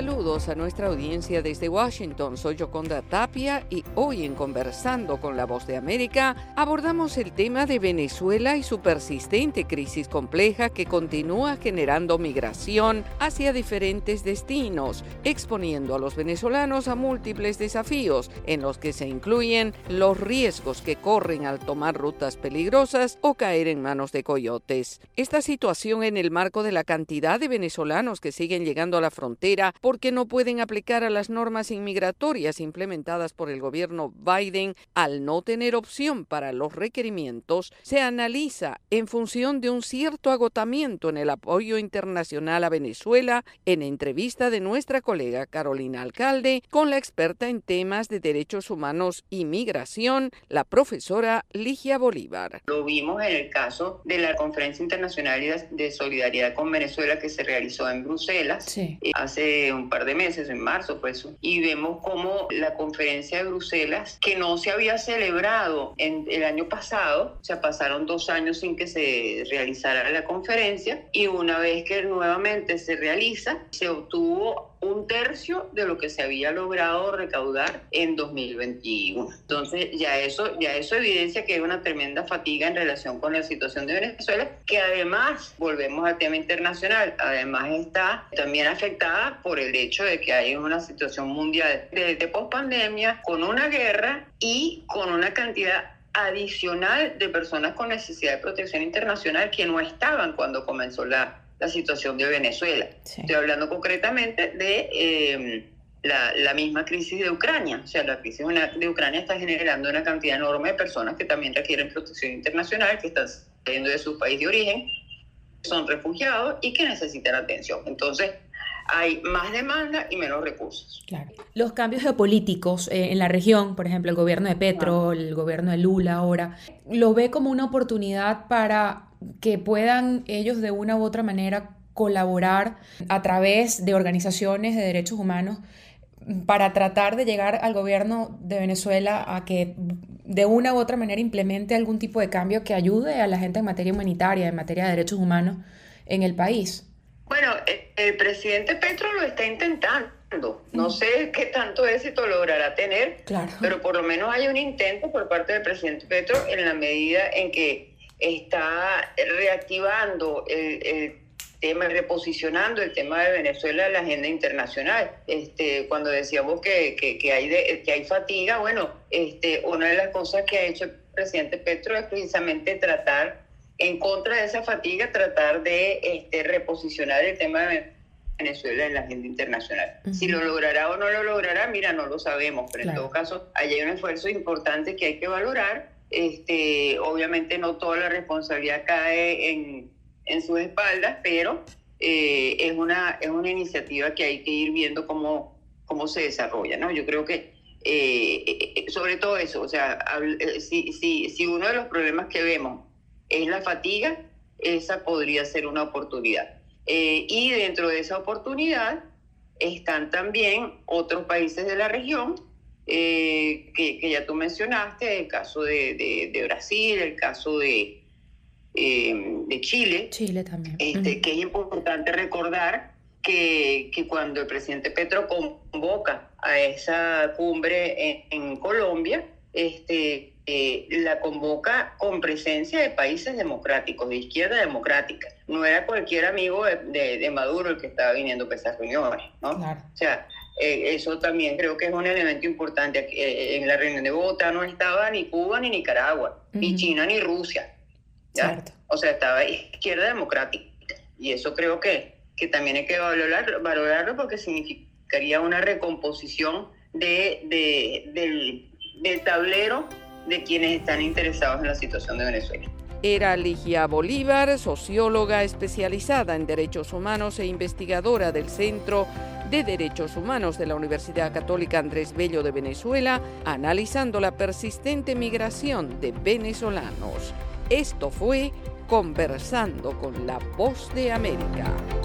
saludos a nuestra audiencia desde Washington. Soy Yoconda Tapia y hoy en Conversando con la Voz de América abordamos el tema de Venezuela y su persistente crisis compleja que continúa generando migración hacia diferentes destinos, exponiendo a los venezolanos a múltiples desafíos en los que se incluyen los riesgos que corren al tomar rutas peligrosas o caer en manos de coyotes. Esta situación en el marco de la cantidad de venezolanos que siguen llegando a la frontera porque no pueden aplicar a las normas inmigratorias implementadas por el gobierno Biden al no tener opción para los requerimientos, se analiza en función de un cierto agotamiento en el apoyo internacional a Venezuela en entrevista de nuestra colega Carolina Alcalde con la experta en temas de derechos humanos y migración, la profesora Ligia Bolívar. Lo vimos en el caso de la Conferencia Internacional de Solidaridad con Venezuela que se realizó en Bruselas hace un par de meses, en marzo, pues, y vemos cómo la conferencia de Bruselas, que no se había celebrado en el año pasado, o sea, pasaron dos años sin que se realizara la conferencia, y una vez que nuevamente se realiza, se obtuvo un tercio de lo que se había logrado recaudar en 2021. Entonces, ya eso, ya eso evidencia que hay una tremenda fatiga en relación con la situación de Venezuela, que además, volvemos al tema internacional, además está también afectada por el hecho de que hay una situación mundial de, de pospandemia, con una guerra y con una cantidad adicional de personas con necesidad de protección internacional que no estaban cuando comenzó la, la situación de Venezuela. Estoy hablando concretamente de em, la, misma crisis de Ucrania. O sea, la crisis de Ucrania está generando una cantidad enorme de personas que también requieren protección internacional, que están saliendo de su país de origen, son refugiados y que necesitan atención. Entonces, hay más demanda y menos recursos. Claro. Los cambios geopolíticos eh, en la región, por ejemplo, el gobierno de Petro, el gobierno de Lula ahora, lo ve como una oportunidad para que puedan ellos de una u otra manera colaborar a través de organizaciones de derechos humanos para tratar de llegar al gobierno de Venezuela a que de una u otra manera implemente algún tipo de cambio que ayude a la gente en materia humanitaria, en materia de derechos humanos en el país. Bueno, eh, el presidente Petro lo está intentando. No sé qué tanto éxito logrará tener, pero por lo menos hay un intento por parte del presidente Petro en la medida en que está reactivando el, tema, reposicionando el tema de Venezuela en la agenda internacional. Este, cuando decíamos que, que, hay, que hay fatiga, bueno, este, una de las cosas que ha hecho el presidente Petro es precisamente tratar, en contra de esa fatiga, tratar de este, reposicionar el tema de Venezuela en la agenda internacional. Si lo logrará o no lo logrará, mira, no lo sabemos, pero en todo caso, hay un esfuerzo importante que hay que valorar este, obviamente no toda la responsabilidad cae en, en sus espaldas, pero eh, es, una, es una iniciativa que hay que ir viendo cómo, cómo se desarrolla. ¿no? Yo creo que eh, eh, sobre todo eso, o sea, si, si, si uno de los problemas que vemos es la fatiga, esa podría ser una oportunidad. y dentro de esa oportunidad están también otros países de la región eh, que, ya tú mencionaste, el caso de, Brasil, el caso de, eh, de Chile. Chile también. Este, Que es importante recordar que, que, cuando el presidente Petro convoca a esa cumbre en, Colombia, este, eh, la convoca con presencia de países democráticos, de izquierda democrática. No era cualquier amigo de, de, Maduro el que estaba viniendo a esas reuniones, ¿no? Claro. O sea, eh, eso también creo que es un elemento importante. Eh, en la reunión de Bogotá no estaba ni Cuba ni Nicaragua, ni China ni Rusia. O sea, estaba izquierda democrática. Y eso creo que, que también hay que valorar, valorarlo porque significaría una recomposición de, de, del, del tablero de quienes están interesados en la situación de Venezuela. Era Ligia Bolívar, socióloga especializada en derechos humanos e investigadora del Centro de Derechos Humanos de la Universidad Católica Andrés Bello de Venezuela, analizando la persistente migración de venezolanos. Esto fue Conversando con la Voz de América.